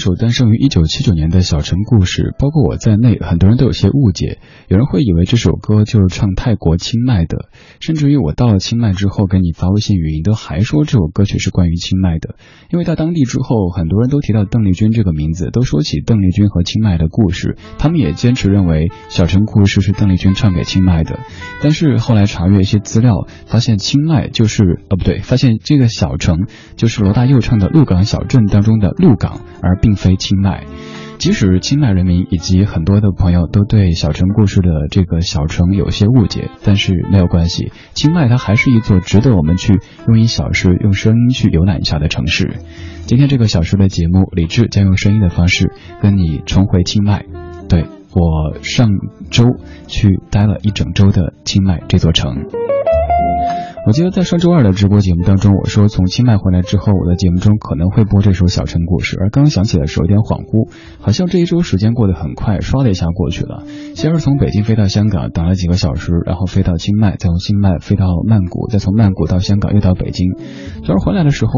首诞生于一九七九年的小城故事，包括我在内，很多人都有些误解。有人会以为这首歌就是唱泰国清迈的，甚至于我到了清迈之后给你发微信语音，都还说这首歌曲是关于清迈的。因为到当地之后，很多人都提到邓丽君这个名字，都说起邓丽君和清迈的故事，他们也坚持认为小城故事是邓丽君唱给清迈的。但是后来查阅一些资料，发现清迈就是呃不对，发现这个小城就是罗大佑唱的鹿港小镇当中的鹿港，而并并非清迈。即使清迈人民以及很多的朋友都对小城故事的这个小城有些误解，但是没有关系，清迈它还是一座值得我们去用一小时用声音去游览一下的城市。今天这个小时的节目，李志将用声音的方式跟你重回清迈。对我上周去待了一整周的清迈这座城。我记得在上周二的直播节目当中，我说从清迈回来之后，我的节目中可能会播这首《小城故事》，而刚想起来时候有点恍惚，好像这一周时间过得很快，唰的一下过去了。先是从北京飞到香港，等了几个小时，然后飞到清迈，再从清迈飞到曼谷，再从曼谷到香港，又到北京。昨儿回来的时候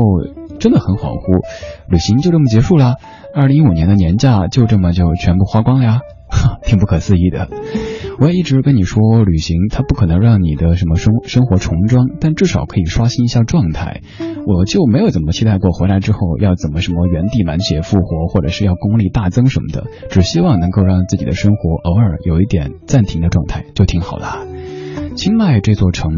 真的很恍惚，旅行就这么结束了，二零一五年的年假就这么就全部花光了呀，挺不可思议的。我也一直跟你说，旅行它不可能让你的什么生生活重装，但至少可以刷新一下状态。我就没有怎么期待过回来之后要怎么什么原地满血复活，或者是要功力大增什么的，只希望能够让自己的生活偶尔有一点暂停的状态，就挺好的。清迈这座城，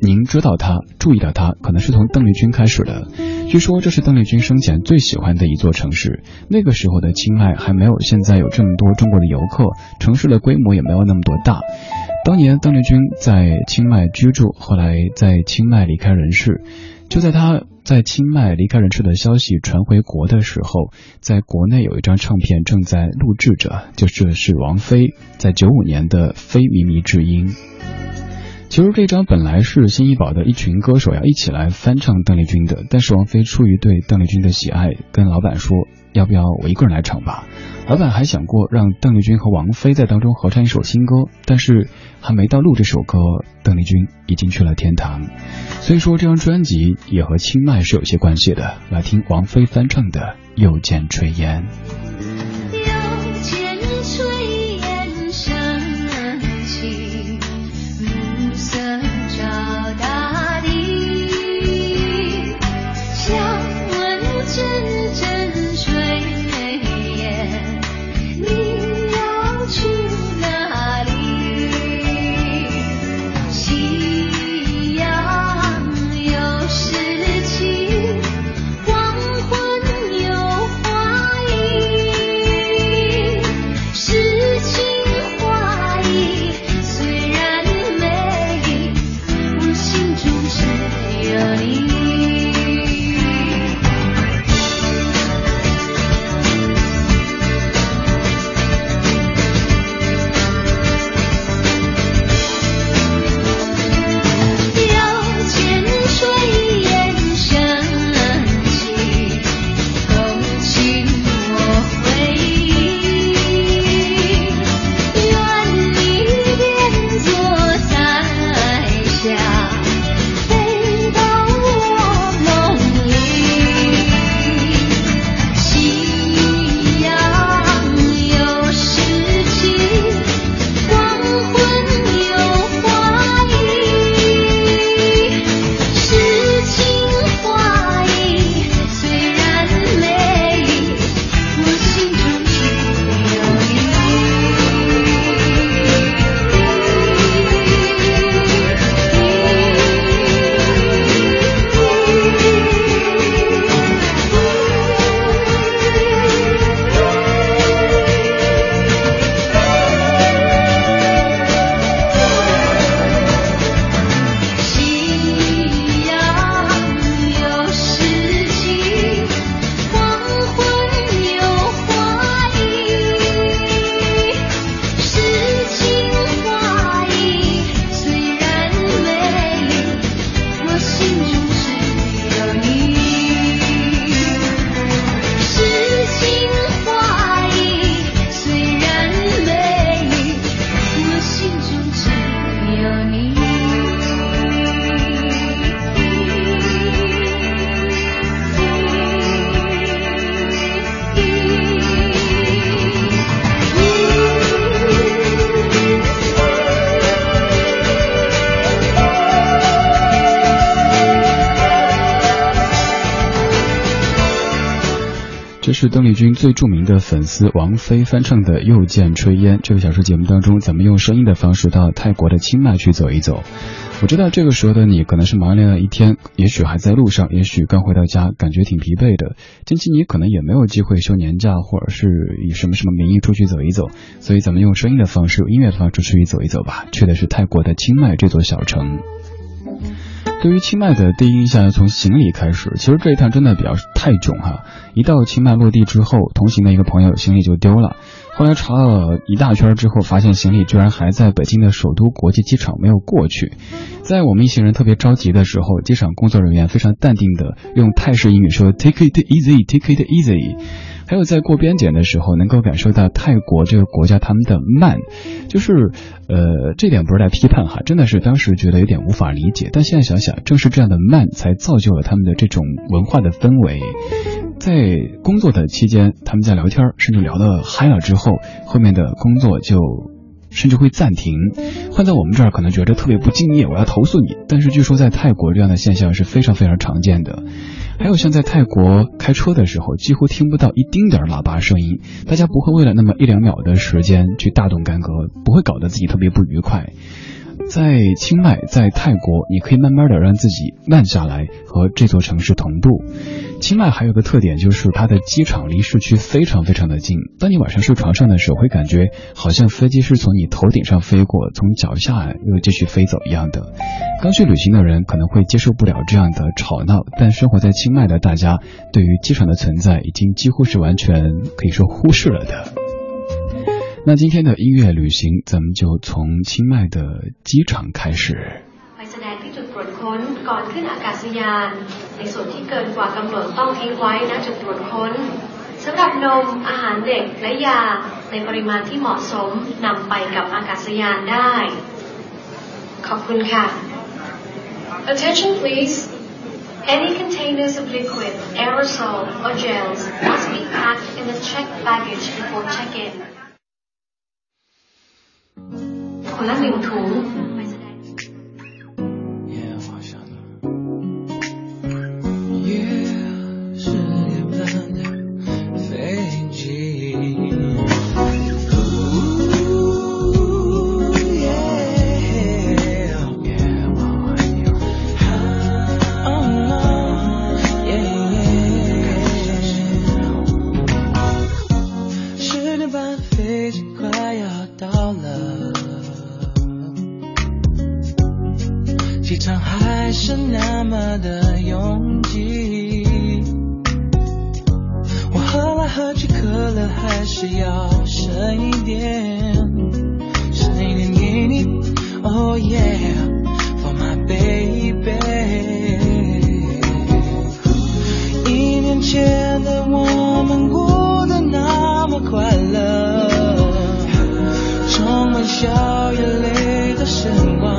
您知道他，注意到他，可能是从邓丽君开始的。据说这是邓丽君生前最喜欢的一座城市。那个时候的清迈还没有现在有这么多中国的游客，城市的规模也没有那么多大。当年邓丽君在清迈居住，后来在清迈离开人世。就在她在清迈离开人世的消息传回国的时候，在国内有一张唱片正在录制着，就是是王菲在九五年的《非靡靡之音》。其实这张本来是新艺宝的一群歌手要一起来翻唱邓丽君的，但是王菲出于对邓丽君的喜爱，跟老板说要不要我一个人来唱吧。老板还想过让邓丽君和王菲在当中合唱一首新歌，但是还没到录这首歌，邓丽君已经去了天堂。所以说这张专辑也和清迈是有些关系的。来听王菲翻唱的《又见炊烟》。是邓丽君最著名的粉丝王菲翻唱的《又见炊烟》。这个小说节目当中，咱们用声音的方式到泰国的清迈去走一走。我知道这个时候的你可能是忙了一天，也许还在路上，也许刚回到家，感觉挺疲惫的。近期你可能也没有机会休年假，或者是以什么什么名义出去走一走。所以咱们用声音的方式，用音乐的方式出去走一走吧。去的是泰国的清迈这座小城。对于清迈的第一印象，要从行李开始。其实这一趟真的比较太囧哈！一到清迈落地之后，同行的一个朋友行李就丢了。后来查了一大圈之后，发现行李居然还在北京的首都国际机场没有过去。在我们一行人特别着急的时候，机场工作人员非常淡定的用泰式英语说：“Take it easy, take it easy。”还有在过边检的时候，能够感受到泰国这个国家他们的慢，就是，呃，这点不是在批判哈，真的是当时觉得有点无法理解。但现在想想，正是这样的慢，才造就了他们的这种文化的氛围。在工作的期间，他们在聊天，甚至聊得嗨了之后，后面的工作就甚至会暂停。换在我们这儿，可能觉得特别不敬业，我要投诉你。但是据说在泰国这样的现象是非常非常常见的。还有像在泰国开车的时候，几乎听不到一丁点喇叭声音，大家不会为了那么一两秒的时间去大动干戈，不会搞得自己特别不愉快。在清迈，在泰国，你可以慢慢的让自己慢下来，和这座城市同步。清迈还有个特点，就是它的机场离市区非常非常的近。当你晚上睡床上的时候，会感觉好像飞机是从你头顶上飞过，从脚下又继续飞走一样的。刚去旅行的人可能会接受不了这样的吵闹，但生活在清迈的大家，对于机场的存在已经几乎是完全可以说忽视了的。那今天的音乐旅行，咱们就从清迈的机场开始。 ในส่วนที่เกินกว่ากำหนดต้องทิ้งไว้ณจุดตรวจค้นสำหรับนมอาหารเด็กและยาในปริมาณที่เหมาะสมนำไปกับอากาศยานได้ ขอบคุณค่ะ Attention please Any containers of liquid, aerosol, or gels must be packed in the checked baggage before check-in. คนละหนึ่งถุง baby。一年前的我们过得那么快乐，充满笑与泪的时光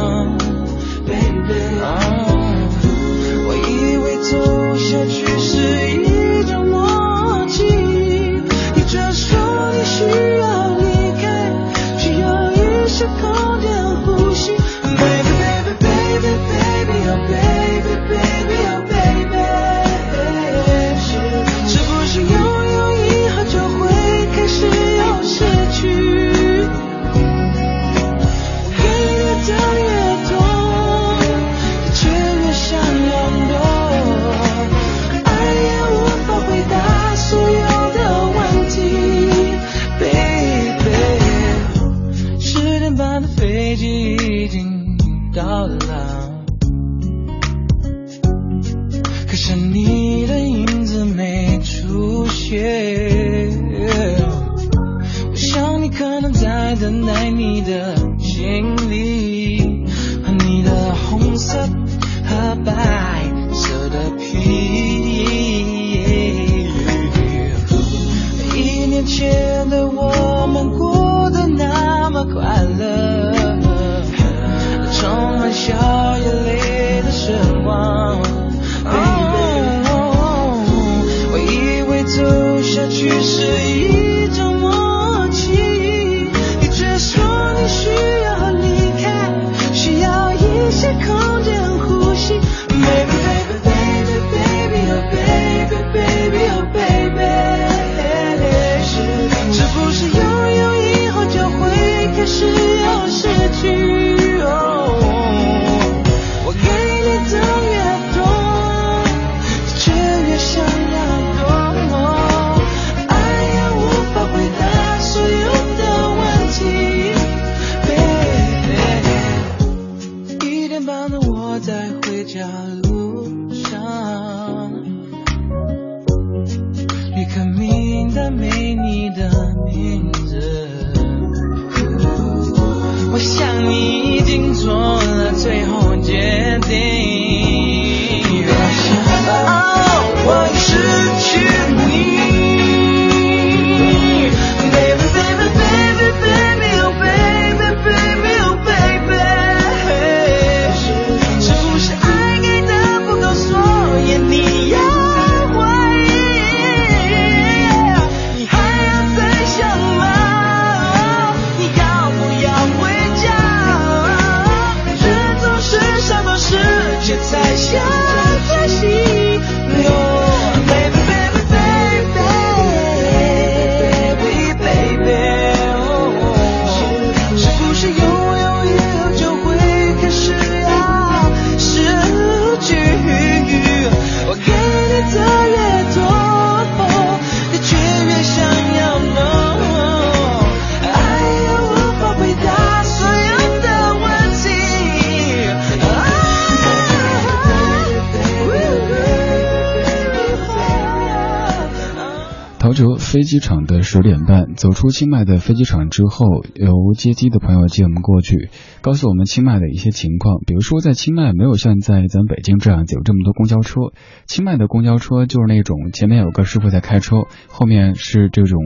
飞机场的十点半，走出清迈的飞机场之后，由接机的朋友接我们过去，告诉我们清迈的一些情况。比如说，在清迈没有像在咱北京这样子有这么多公交车，清迈的公交车就是那种前面有个师傅在开车，后面是这种。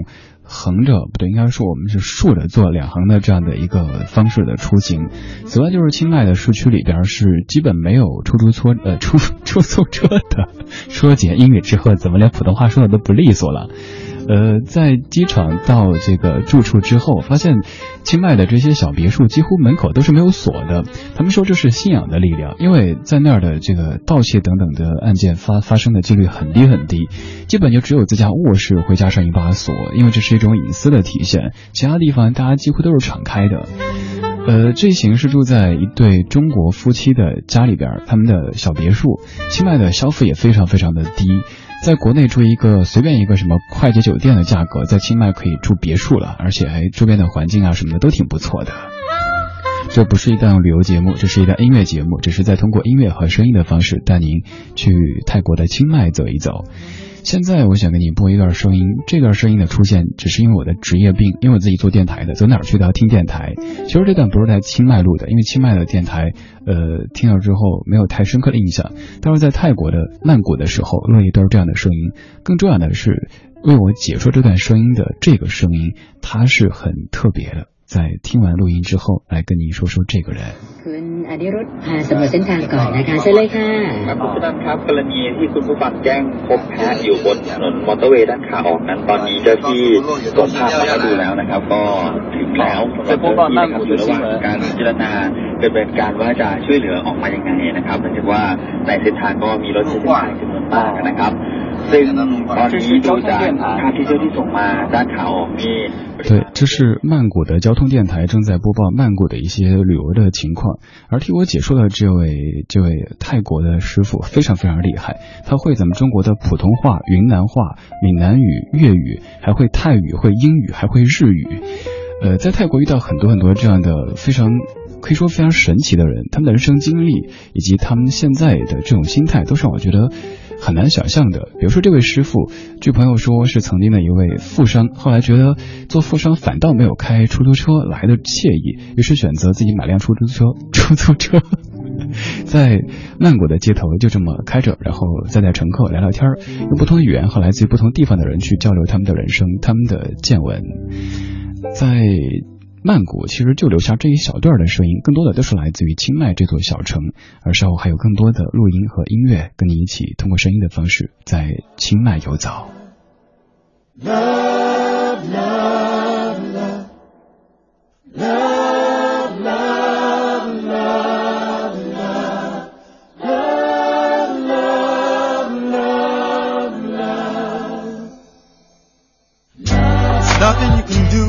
横着不对，应该说我们是竖着做两行的这样的一个方式的出行。此外，就是清迈的市区里边是基本没有出租车呃出出租车的。说解英语之后，怎么连普通话说的都不利索了？呃，在机场到这个住处之后，发现清迈的这些小别墅几乎门口都是没有锁的。他们说这是信仰的力量，因为在那儿的这个盗窃等等的案件发发生的几率很低很低，基本就只有自家卧室会加上一把锁，因为这是一种隐私的体现。其他地方大家几乎都是敞开的。呃，这行是住在一对中国夫妻的家里边，他们的小别墅。清迈的消费也非常非常的低。在国内住一个随便一个什么快捷酒店的价格，在清迈可以住别墅了，而且还周边的环境啊什么的都挺不错的。这不是一档旅游节目，这是一档音乐节目，只是在通过音乐和声音的方式带您去泰国的清迈走一走。现在我想给你播一段声音，这段声音的出现只是因为我的职业病，因为我自己做电台的，走哪儿去都要听电台。其实这段不是在清迈录的，因为清迈的电台，呃，听了之后没有太深刻的印象。但是在泰国的曼谷的时候，录一段这样的声音。更重要的是，为我解说这段声音的这个声音，它是很特别的。在听完录音之后，来跟您说说这个人。คุณอดิรุธพาสำรวจเส้นทางก่อนนะคะเชิญเลยค่ะ ครับคุณผู้ชมครับกรณีที่คุณผู้ฟังแจ้งพบแพะอยู่บนถนนมอเตอร์เวย์ด้านขาออกนั้นตอนนี้เจ้าที่ส่งภาพมาให้ดูแล้วนะครับ ก็ถึงแล้วสำหรับเจ้าที่นะครับอยู่ระหว่างการพิจารณาดำเนินการว่าจะช่วยเหลือออกมายังไงนะครับเนื่องจากว่าในเส้นทางก็มีรถใช้เส้นทางจำนวนมากนะครับ ซึ่งตอนนี้ดูจากภาพที่เจ้าที่ส่งมาด้านขาออกนี่对，这是曼谷的交通电台正在播报曼谷的一些旅游的情况，而替我解说的这位这位泰国的师傅非常非常厉害，他会咱们中国的普通话、云南话、闽南语、粤语，还会泰语、会英语，还会日语。呃，在泰国遇到很多很多这样的非常可以说非常神奇的人，他们的人生经历以及他们现在的这种心态，都是让我觉得。 很难想象的，比如说这位师傅，据朋友说是曾经的一位富商，后来觉得做富商反倒没有开出租车来的惬意，于是选择自己买辆出租车。出租车 在曼谷的街头就这么开着，然后再带乘客聊聊天用不同的语言和来自于不同地方的人去交流他们的人生、他们的见闻，在。曼谷其实就留下这一小段的声音，更多的都是来自于清迈这座小城。而稍后还有更多的录音和音乐，跟你一起通过声音的方式在清迈游走。Nothing you can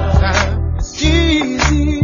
Jesus.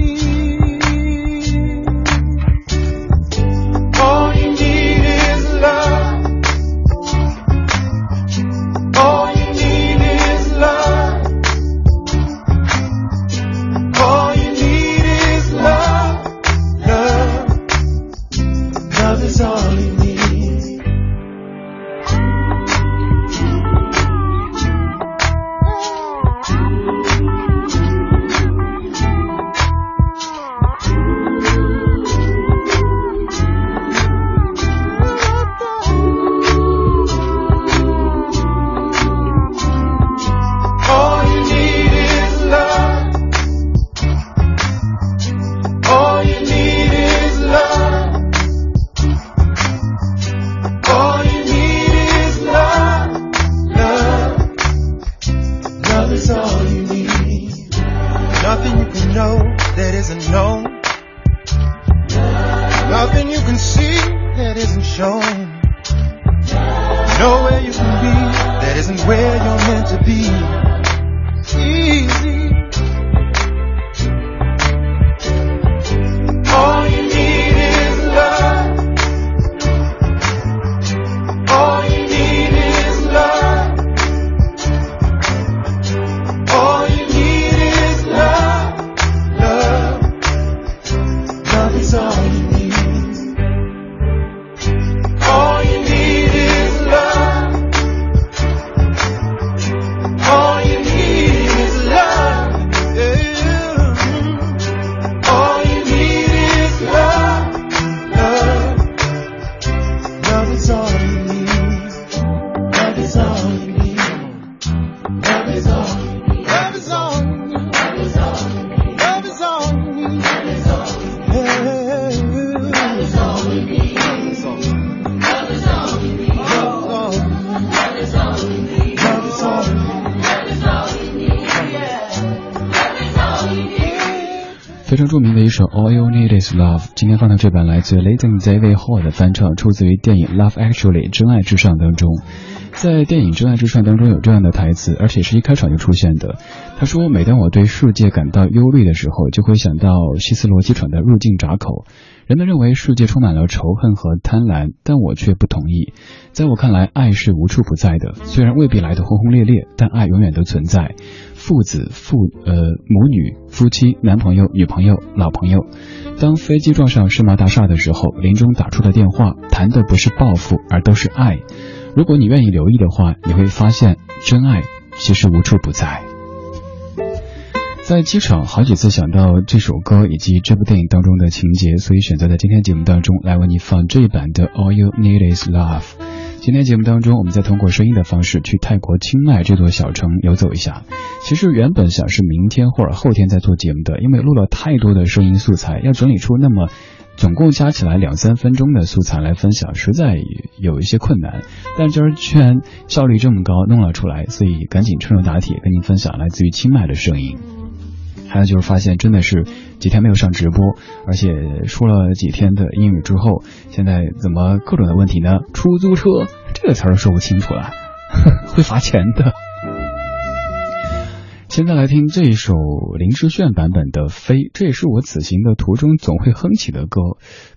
非常著名的一首《All You Need Is Love》，今天放到这版来自 Leighton David Hall 的翻唱，出自于电影《Love Actually》真爱至上当中。在电影《真爱至上》当中有这样的台词，而且是一开场就出现的。他说：“每当我对世界感到忧虑的时候，就会想到希斯罗机场的入境闸口。人们认为世界充满了仇恨和贪婪，但我却不同意。在我看来，爱是无处不在的，虽然未必来得轰轰烈烈，但爱永远都存在。”父子、父呃母女、夫妻、男朋友、女朋友、老朋友。当飞机撞上世贸大厦的时候，林中打出的电话谈的不是报复，而都是爱。如果你愿意留意的话，你会发现真爱其实无处不在。在机场好几次想到这首歌以及这部电影当中的情节，所以选择在今天节目当中来为你放这一版的《All You Need Is Love》。今天节目当中，我们再通过声音的方式去泰国清迈这座小城游走一下。其实原本想是明天或者后天再做节目的，因为录了太多的声音素材，要整理出那么总共加起来两三分钟的素材来分享，实在有一些困难。但今儿居然效率这么高，弄了出来，所以赶紧趁热打铁，跟您分享来自于清迈的声音。还有就是发现真的是几天没有上直播，而且说了几天的英语之后，现在怎么各种的问题呢？出租车这个词儿说不清楚了，会罚钱的。现在来听这一首林志炫版本的《飞》，这也是我此行的途中总会哼起的歌，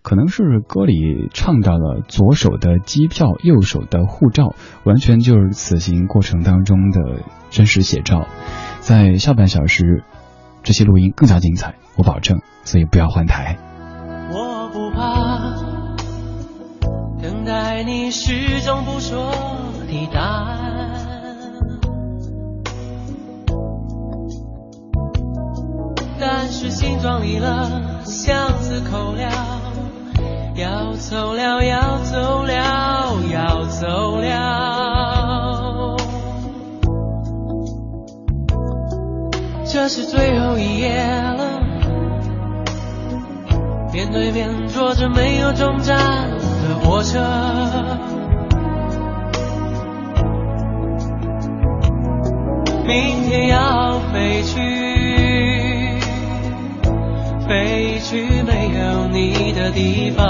可能是歌里唱到了左手的机票，右手的护照，完全就是此行过程当中的真实写照。在下半小时。这些录音更加精彩，我保证，所以不要换台。你始终不说的答案，但是心装离了，箱子扣了，要走了，要走了，要走了。这是最后一页了，面对面坐着没有终站的火车，明天要飞去，飞去没有你的地方，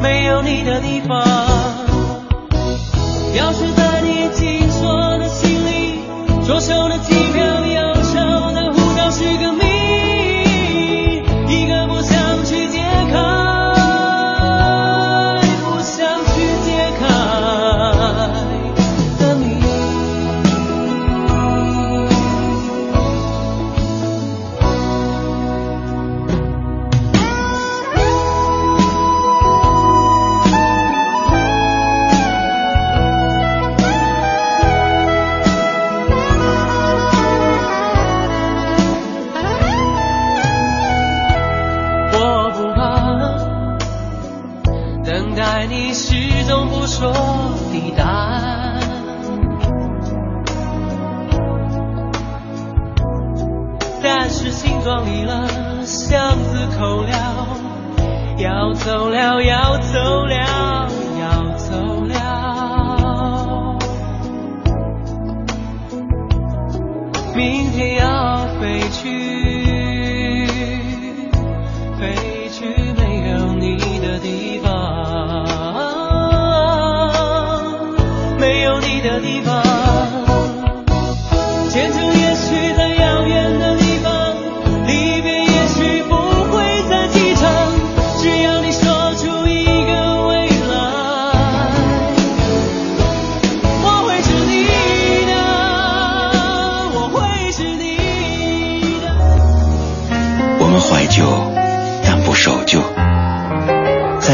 没有你的地方，要是在你紧锁的心里。左手的机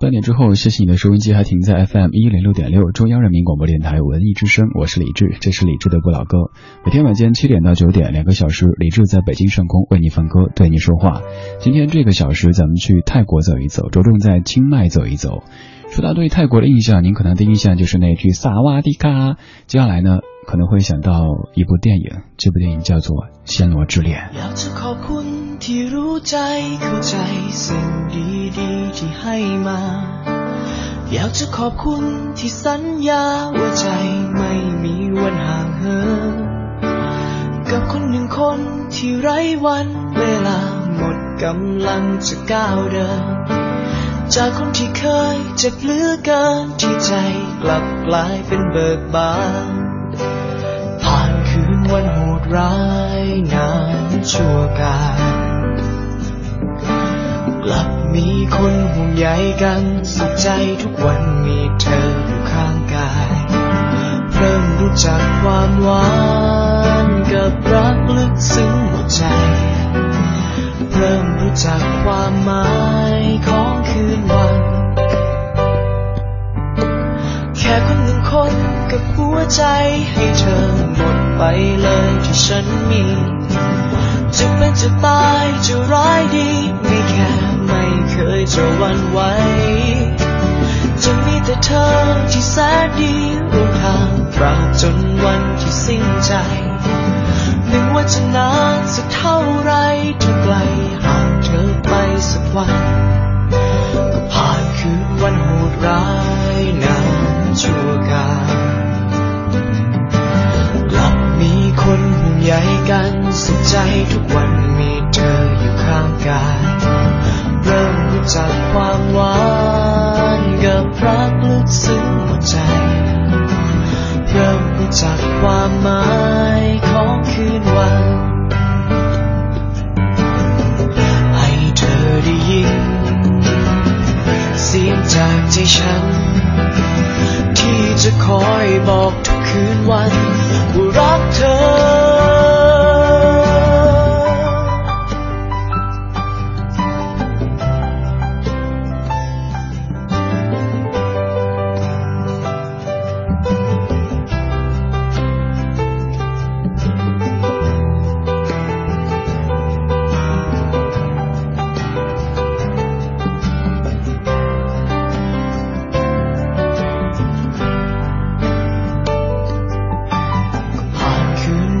半点之后，谢谢你的收音机还停在 FM 一零六点六，中央人民广播电台文艺之声，我是李志，这是李志的不老歌。每天晚间七点到九点，两个小时，李志在北京上空为你放歌，对你说话。今天这个小时，咱们去泰国走一走，着重在清迈走一走。说到对泰国的印象，您可能的印象就是那句萨瓦迪卡。接下来呢？可能会想到一部电影，这部电影叫做《暹罗之恋》。 ที่รู้ใจเข้าใจสิ่งดีๆที่ให้มา อยากจะขอบคุณที่สัญญาว่าใจไม่มีวันห่างเหินกับคนหนึ่งคนที่ไร้วันเวลาหมดกำลังจะก้าวเดิน จากคนที่เคยเจ็บเหลือเกินที่ใจกลับกลายเป็นเบิกบานผ่านคืนวันโหดร้ายนานชั่วการ กลับมีคนห่วงใยกันสุขใจทุกวันมีเธออยู่ข้างกาย เริ่มรู้จักความหวานกับรักลึกซึ้งหมดใจ เริ่มรู้จักความหมายของคืนวัน แค่คนหนึ่งคนกับหัวใจให้เธอ ไปเลยที่ฉันมี จะเป็นจะตายจะร้ายดี ไม่แค่ไม่เคยจะวันไหวจะมีแต่เธอที่แสนดีร่วมทางตราบจนวันที่สิ้นใจนึ่ว่าจะนานสักเท่าไรถ้าไกลห่างเธอไปสักวันก็ผ่านคืนวันโหดร้ายนานชั่วการกลับมี คนห่วงใยกันสุขใจทุกวันมีเธออยู่ข้างกาย เริ่มรู้จักความหวานกับรักลึกซึ้งหัวใจ เริ่มรู้จักความหมายของคืนวัน ให้เธอได้ยินเสียงจากใจฉัน ที่จะคอยบอกทุกคืนวัน ว่ารักเธอ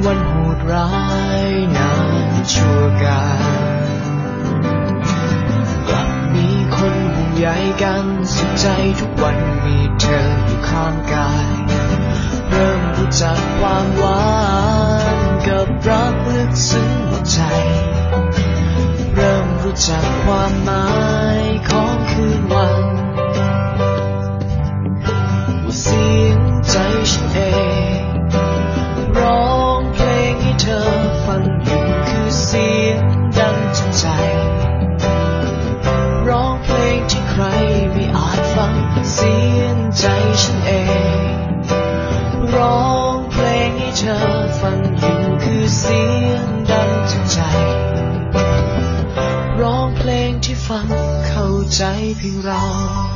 วันโหดร้ายนานชั่วการกลับมีคนห่วงใยกันสุขใจทุกวันมีเธออยู่ข้างกาย เริ่มรู้จักความหวานกับรักลึกซึ้งหัวใจ เริ่มรู้จักความหมายของคืนวันว่าเสียงใจฉันเองร้อง เธอฟังอยู่คือเสียงดังใจ ร้องเพลงที่ใครไม่อาจฟังเสียงใจฉันเอง ร้องเพลงให้เธอฟังอยู่คือเสียงดังใจ ร้องเพลงที่ฟังเข้าใจเพียงเรา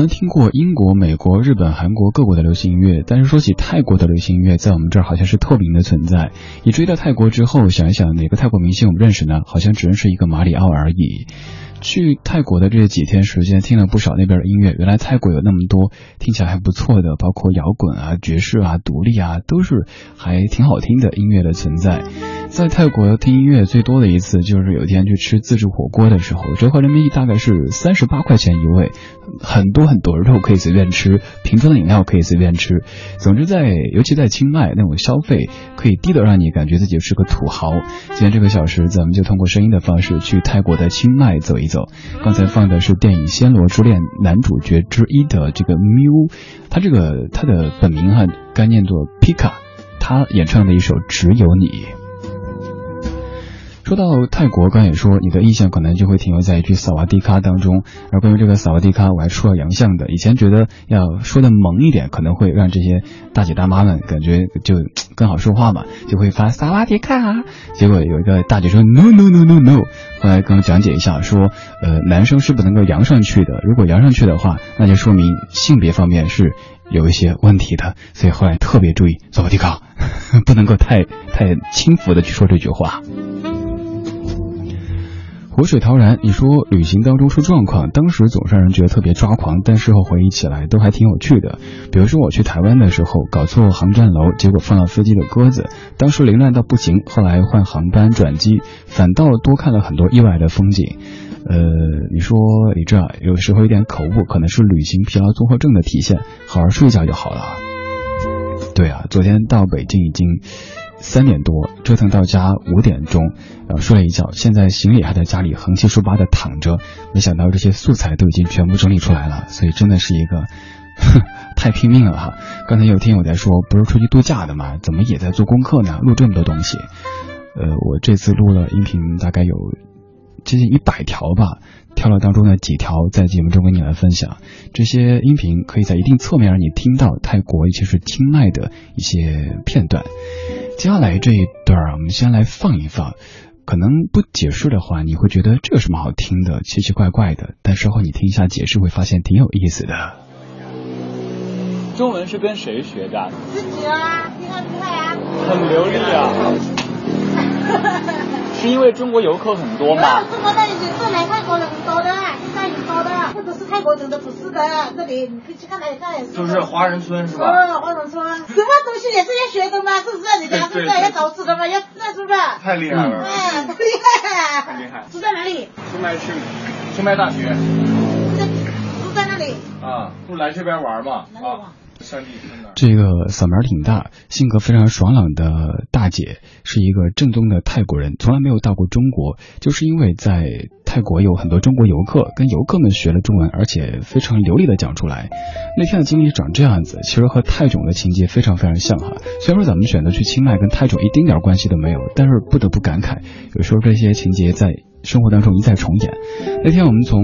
能听过英国、美国、日本、韩国各国的流行音乐，但是说起泰国的流行音乐，在我们这儿好像是透明的存在。你追到泰国之后，想一想哪个泰国明星我们认识呢？好像只认识一个马里奥而已。去泰国的这几天时间，听了不少那边的音乐。原来泰国有那么多听起来还不错的，包括摇滚啊、爵士啊、独立啊，都是还挺好听的音乐的存在。在泰国听音乐最多的一次，就是有一天去吃自助火锅的时候，折合人民币大概是三十八块钱一位，很多很多肉可以随便吃，瓶装的饮料可以随便吃。总之在，尤其在清迈那种消费可以低的让你感觉自己是个土豪。今天这个小时，咱们就通过声音的方式去泰国的清迈走一走。刚才放的是电影《暹罗之恋》男主角之一的这个 Miu，他这个他的本名哈该念作 Pika，他演唱的一首《只有你》。说到泰国，刚也说你的印象可能就会停留在一句萨瓦迪卡当中。而关于这个萨瓦迪卡，我还出了洋相的。以前觉得要说的萌一点，可能会让这些大姐大妈们感觉就更好说话嘛，就会发萨瓦迪卡。结果有一个大姐说 no no no no no，后来跟我讲解一下，说呃男生是不能够扬上去的，如果扬上去的话，那就说明性别方面是有一些问题的。所以后来特别注意萨瓦迪卡，不能够太太轻浮的去说这句话。活水陶然，你说旅行当中出状况，当时总让人觉得特别抓狂，但事后回忆起来都还挺有趣的。比如说我去台湾的时候，搞错航站楼，结果放了飞机的鸽子，当时凌乱到不行，后来换航班转机，反倒多看了很多意外的风景。呃，你说你这有时候有点口误，可能是旅行疲劳综合症的体现，好好睡一觉就好了。对啊，昨天到北京已经。三点多折腾到家五点钟，然后睡了一觉，现在行李还在家里横七竖八的躺着，没想到这些素材都已经全部整理出来了，所以真的是一个 太拼命了哈。刚才有听友在说，不是出去度假的吗？怎么也在做功课呢？录这么多东西，呃，我这次录了音频大概有接近一百条吧。挑了当中的几条，在节目中跟你来分享。这些音频可以在一定侧面让你听到泰国，一些是清迈的一些片段。接下来这一段，我们先来放一放。可能不解释的话，你会觉得这有什么好听的，奇奇怪怪的。但稍后你听一下解释，会发现挺有意思的。中文是跟谁学的？自己啊，厉害厉害啊！很流利啊。是因为中国游客很多吗？中国的是来泰国人很多的，现在很多的，这不是泰国人的不是的，这里你可以去看来看。就是华人村是吧？嗯，华人村，什么东西也是要学的嘛，是不是？你家是不是要找子的嘛？要那是不是？太厉害了！哎，太厉害！太厉害！住在哪里？清迈市，清迈大学。住在那里。啊，不来这边玩嘛？啊。这个嗓门挺大，性格非常爽朗的大姐，是一个正宗的泰国人，从来没有到过中国，就是因为在泰国有很多中国游客，跟游客们学了中文，而且非常流利的讲出来。那天的经历长这样子，其实和泰囧的情节非常非常像哈。虽然说咱们选择去清迈跟泰囧一丁点关系都没有，但是不得不感慨，有时候这些情节在生活当中一再重演。那天我们从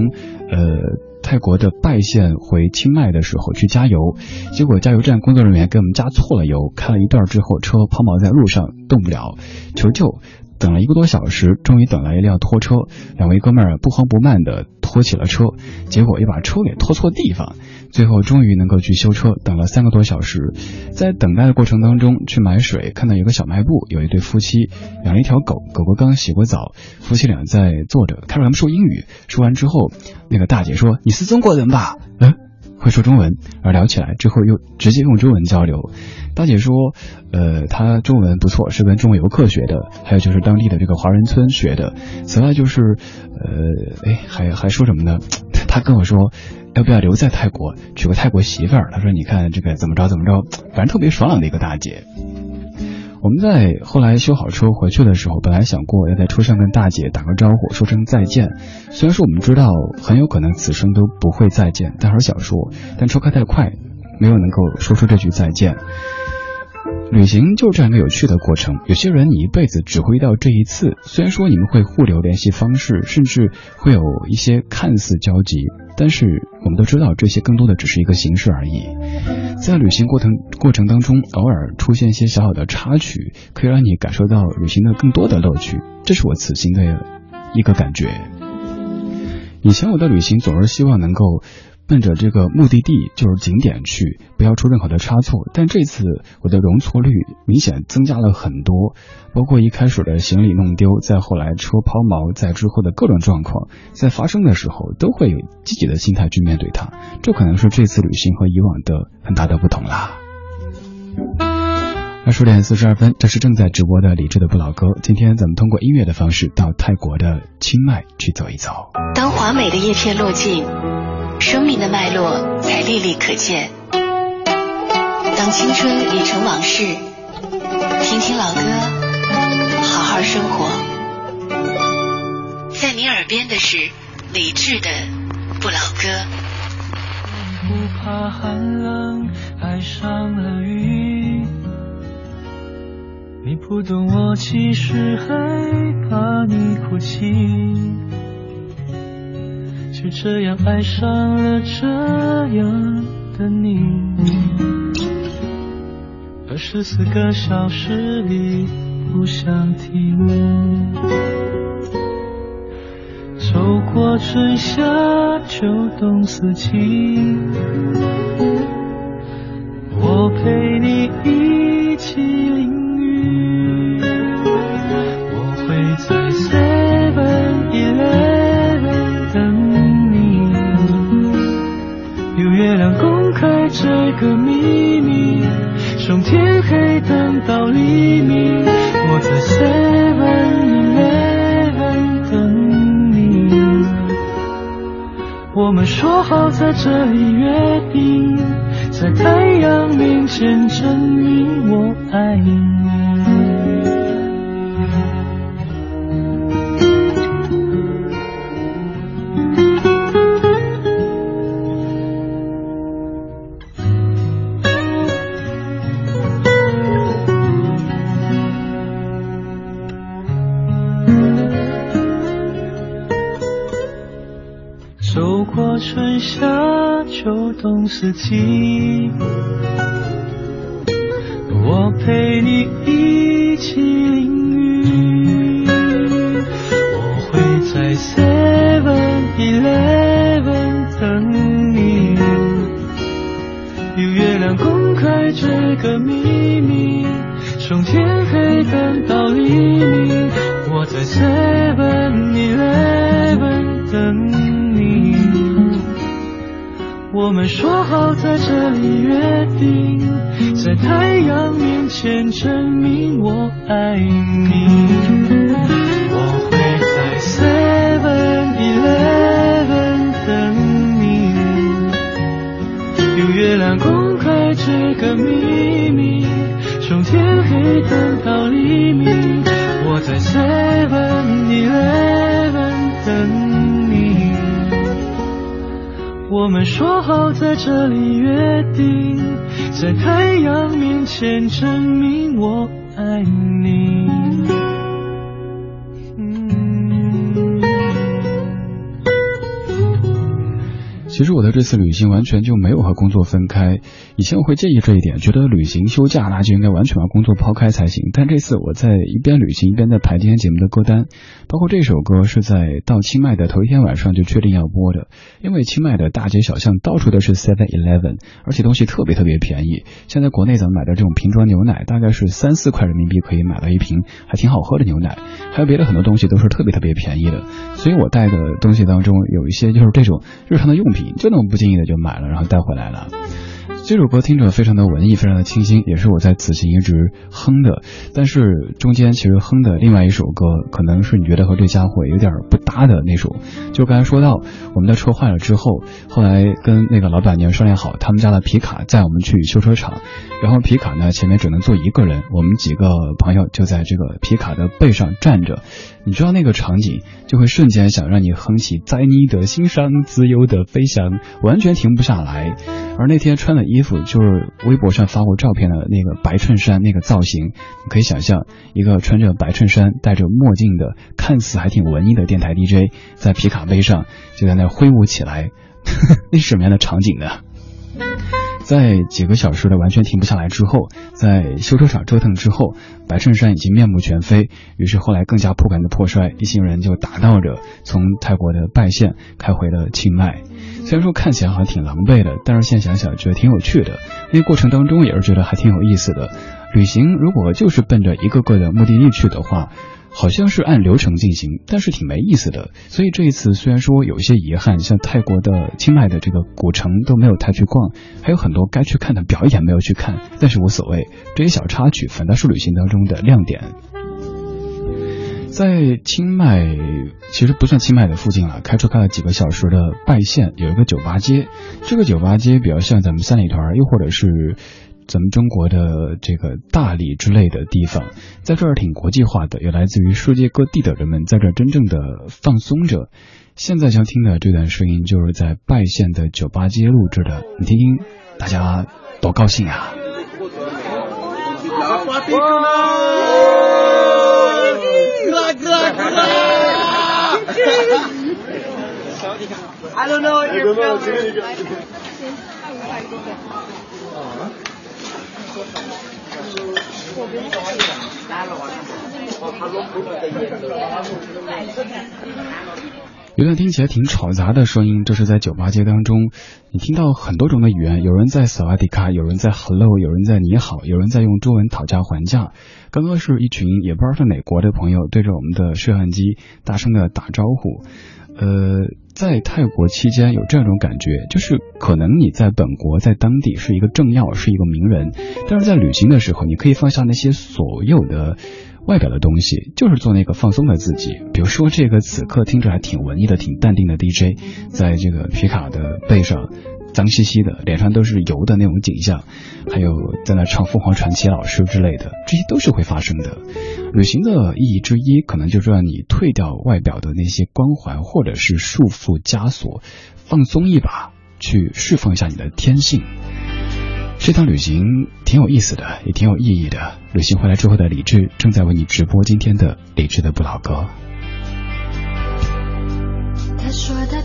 呃。泰国的拜县回清迈的时候去加油，结果加油站工作人员给我们加错了油，开了一段之后车抛锚在路上动不了，求救。等了一个多小时，终于等来一辆拖车，两位哥们儿不慌不慢地拖起了车，结果又把车给拖错地方，最后终于能够去修车。等了三个多小时，在等待的过程当中去买水，看到有个小卖部，有一对夫妻养了一条狗，狗狗刚洗过澡，夫妻俩在坐着，开始他们说英语，说完之后，那个大姐说：“你是中国人吧？”嗯。会说中文，而聊起来之后又直接用中文交流。大姐说，呃，她中文不错，是跟中国游客学的，还有就是当地的这个华人村学的。此外就是，呃，哎，还还说什么呢？她跟我说，要不要留在泰国娶个泰国媳妇儿？她说，你看这个怎么着怎么着，反正特别爽朗的一个大姐。我们在后来修好车回去的时候，本来想过要在车上跟大姐打个招呼，说声再见。虽然说我们知道很有可能此生都不会再见，但还是想说。但车开太快，没有能够说出这句再见。旅行就这样一个有趣的过程。有些人你一辈子只会遇到这一次，虽然说你们会互留联系方式，甚至会有一些看似交集，但是我们都知道这些更多的只是一个形式而已。在旅行过程过程当中，偶尔出现一些小小的插曲，可以让你感受到旅行的更多的乐趣。这是我此行的一个感觉。以前我的旅行总是希望能够。奔着这个目的地就是景点去，不要出任何的差错。但这次我的容错率明显增加了很多，包括一开始的行李弄丢，再后来车抛锚，在之后的各种状况，在发生的时候都会有积极的心态去面对它。这可能是这次旅行和以往的很大的不同啦。二十点四十二分，这是正在直播的李智的不老歌。今天咱们通过音乐的方式到泰国的清迈去走一走。当华美的叶片落尽。生命的脉络才历历可见。当青春已成往事，听听老歌，好好生活。在你耳边的是李志的《不老歌》。不怕寒冷，爱上了雨。你不懂我，其实害怕你哭泣。就这样爱上了这样的你，二十四个小时里不想停。走过春夏秋冬四季，我陪你一起淋这个秘密，从天黑等到黎明，我在 Seven Eleven 等你。我们说好在这里约定，在太阳面前证明我爱你。四季，我陪你其实我的这次旅行完全就没有和工作分开。以前我会介意这一点，觉得旅行休假那就应该完全把工作抛开才行。但这次我在一边旅行一边在排今天节目的歌单，包括这首歌是在到清迈的头一天晚上就确定要播的，因为清迈的大街小巷到处都是 Seven Eleven，而且东西特别特别便宜。现在国内咱们买的这种瓶装牛奶大概是三四块人民币可以买到一瓶还挺好喝的牛奶，还有别的很多东西都是特别特别便宜的。所以我带的东西当中有一些就是这种日常的用品。就那么不经意的就买了，然后带回来了。这首歌听着非常的文艺，非常的清新，也是我在此行一直哼的。但是中间其实哼的另外一首歌，可能是你觉得和这家伙有点不搭的那首。就刚才说到我们的车坏了之后，后来跟那个老板娘商量好，他们家的皮卡载我们去修车厂，然后皮卡呢前面只能坐一个人，我们几个朋友就在这个皮卡的背上站着。你知道那个场景，就会瞬间想让你哼起在你的心上自由的飞翔，完全停不下来。而那天穿的衣衣服就是微博上发过照片的那个白衬衫那个造型，你可以想象一个穿着白衬衫、戴着墨镜的，看似还挺文艺的电台 DJ，在皮卡杯上就在那挥舞起来，那是什么样的场景呢？在几个小时的完全停不下来之后，在修车厂折腾之后，白衬衫已经面目全非。于是后来更加破罐子破摔，一行人就打闹着从泰国的拜县开回了清迈。虽然说看起来好像挺狼狈的，但是现在想想觉得挺有趣的。那个过程当中也是觉得还挺有意思的。旅行如果就是奔着一个个的目的地去的话，好像是按流程进行，但是挺没意思的。所以这一次虽然说有一些遗憾，像泰国的清迈的这个古城都没有太去逛，还有很多该去看的表演没有去看，但是无所谓，这些小插曲反倒是旅行当中的亮点。在清迈，其实不算清迈的附近了，开车开了几个小时的拜县有一个酒吧街，这个酒吧街比较像咱们三里屯，又或者是。咱们中国的这个大理之类的地方，在这儿挺国际化的，有来自于世界各地的人们在这儿真正的放松着。现在将听的这段声音就是在拜县的酒吧街录制的，你听听，大家多高兴啊！I don't know what you're filming. 有段听起来挺吵杂的声音，这是在酒吧街当中，你听到很多种的语言，有人在萨瓦迪卡，有人在 hello，有人在你好，有人在用中文讨价还价。刚刚是一群也不知道是哪国的朋友对着我们的摄像机大声的打招呼。呃，在泰国期间有这样一种感觉，就是可能你在本国在当地是一个政要，是一个名人，但是在旅行的时候，你可以放下那些所有的外表的东西，就是做那个放松的自己。比如说，这个此刻听着还挺文艺的、挺淡定的 DJ，在这个皮卡的背上。脏兮兮的，脸上都是油的那种景象，还有在那唱凤凰传奇老师之类的，这些都是会发生的。旅行的意义之一，可能就是让你退掉外表的那些光环或者是束缚枷锁，放松一把，去释放一下你的天性。这趟旅行挺有意思的，也挺有意义的。旅行回来之后的李志正在为你直播今天的李志的不老歌。他说的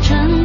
成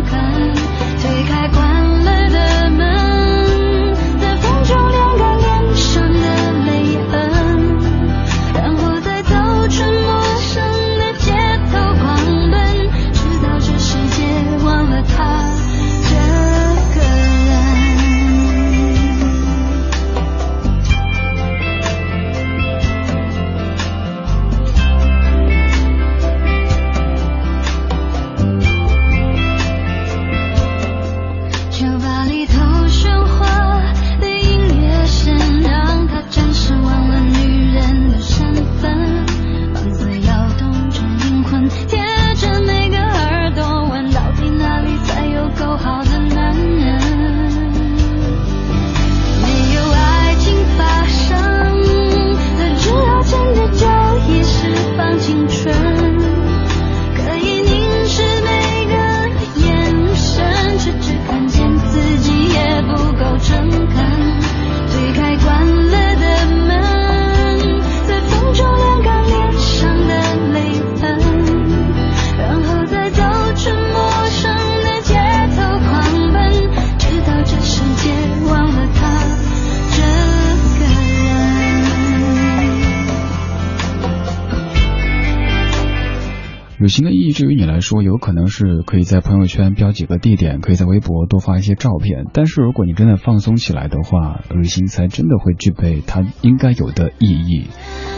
说，有可能是可以在朋友圈标几个地点，可以在微博多发一些照片。但是如果你真的放松起来的话，旅行才真的会具备它应该有的意义。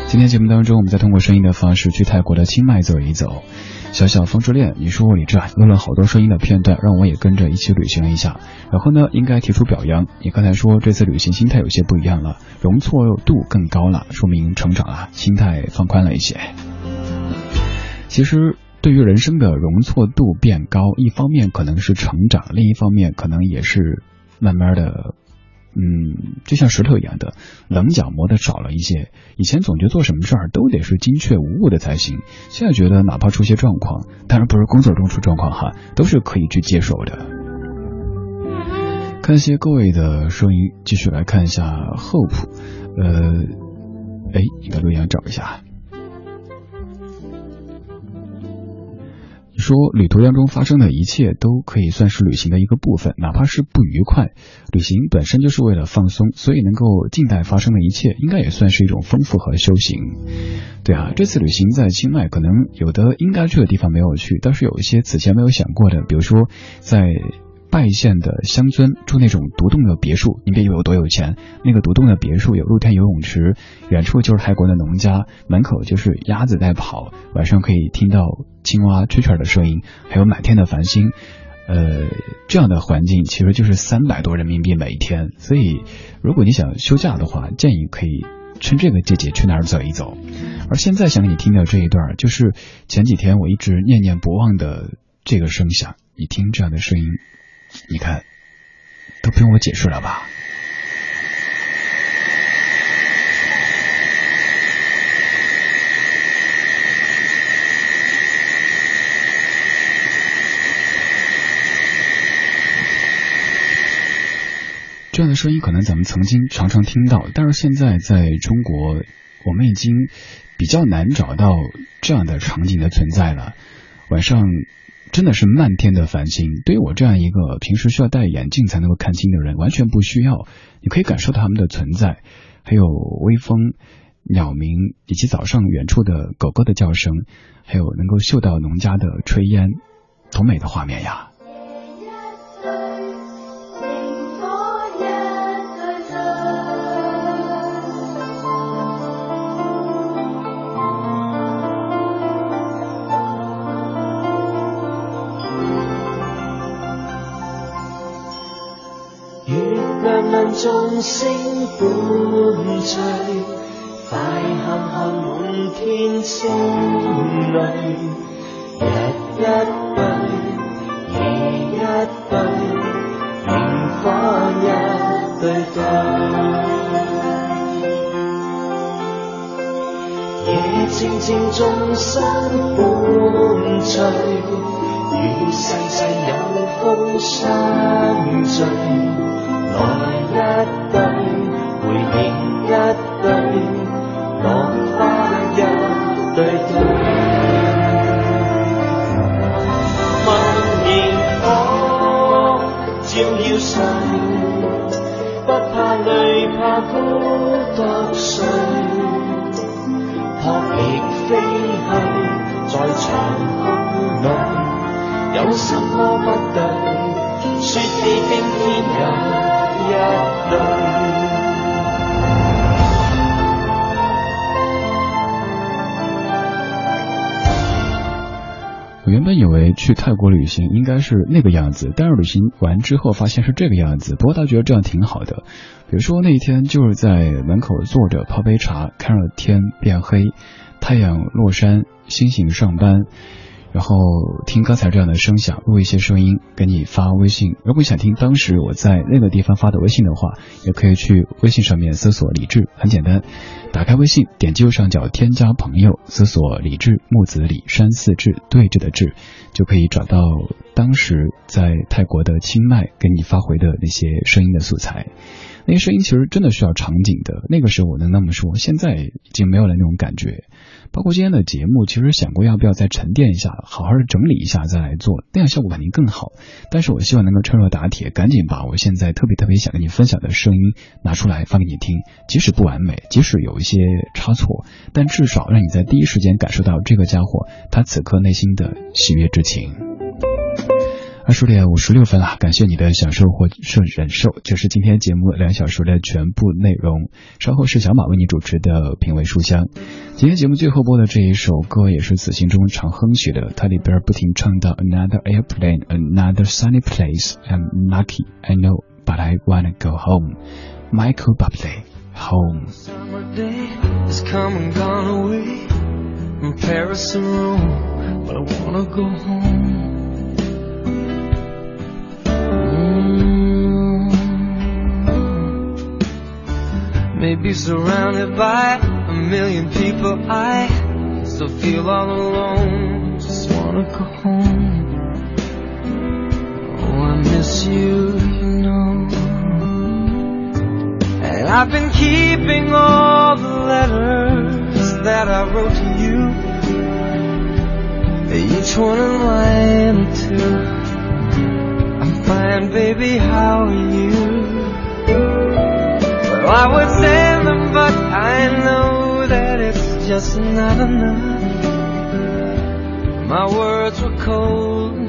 今天节目当中，我们再通过声音的方式去泰国的清迈走一走。小小风之恋，你说李志啊，录了好多声音的片段，让我也跟着一起旅行了一下。然后呢，应该提出表扬。你刚才说这次旅行心态有些不一样了，容错度更高了，说明成长了，心态放宽了一些。其实，对于人生的容错度变高，一方面可能是成长，另一方面可能也是慢慢的，嗯，就像石头一样的棱角磨得少了一些。以前总觉得做什么事儿都得是精确无误的才行，现在觉得哪怕出些状况，当然不是工作中出状况哈，都是可以去接受的。看一些各位的声音，继续来看一下 Hope，呃，哎，你把录音找一下。说旅途当中发生的一切都可以算是旅行的一个部分，哪怕是不愉快，旅行本身就是为了放松，所以能够静待发生的一切，应该也算是一种丰富和修行。对啊，这次旅行在清迈，可能有的应该去的地方没有去，但是有一些此前没有想过的，比如说在。拜县的乡村住那种独栋的别墅，你别以为我多有钱，那个独栋的别墅有露天游泳池，远处就是泰国的农家，门口就是鸭子在跑，晚上可以听到青蛙蛐蛐的声音，还有满天的繁星，呃，这样的环境其实就是三百多人民币每一天，所以如果你想休假的话，建议可以趁这个季节去那儿走一走。而现在想给你听到这一段，就是前几天我一直念念不忘的这个声响，你听这样的声音。你看都不用我解释了吧？这样的声音可能咱们曾经常常听到但是现在在中国我们已经比较难找到这样的场景的存在了。晚上真的是漫天的繁星，对于我这样一个平时需要戴眼镜才能够看清的人，完全不需要。你可以感受到它们的存在，还有微风、鸟鸣，以及早上远处的狗狗的叫声，还有能够嗅到农家的炊烟，多美的画面呀！众星伴隨，快看看满天星泪，日一对，夜一对，萤火一对对。夜静静，众生伴隨，與世世有風相聚。來一對，去泰国旅行应该是那个样子，但是旅行完之后发现是这个样子。不过他觉得这样挺好的。比如说那一天就是在门口坐着泡杯茶，看着天变黑，太阳落山，星星上班。然后听刚才这样的声响，录一些声音给你发微信。如果想听当时我在那个地方发的微信的话，也可以去微信上面搜索李志，很简单，打开微信，点击右上角添加朋友，搜索李志木子李山寺志对峙的志，就可以找到当时在泰国的清迈给你发回的那些声音的素材。那些声音其实真的需要场景的，那个时候我能那么说，现在已经没有了那种感觉。包括今天的节目，其实想过要不要再沉淀一下，好好的整理一下再来做，那样效果肯定更好。但是我希望能够趁热打铁，赶紧把我现在特别特别想跟你分享的声音拿出来放给你听，即使不完美，即使有一些差错，但至少让你在第一时间感受到这个家伙他此刻内心的喜悦之情。二十点五十六分了，感谢你的享受或是忍受，就是今天节目两小时的全部内容。稍后是小马为你主持的品味书香。今天节目最后播的这一首歌也是此行中常哼起的，它里边不停唱到 Another airplane, another sunny place. I'm lucky, I know, but I wanna go home. Michael Bublé, Home. Paris and Rome, but I wanna go home. Maybe surrounded by a million people, I still feel all alone. Just wanna go home. Oh, I miss you, you know. And I've been keeping all the letters that I wrote to you. Each one a line. I'm fine, baby, how are you? Well, I would send them, but I know that it's just not enough. My words were cold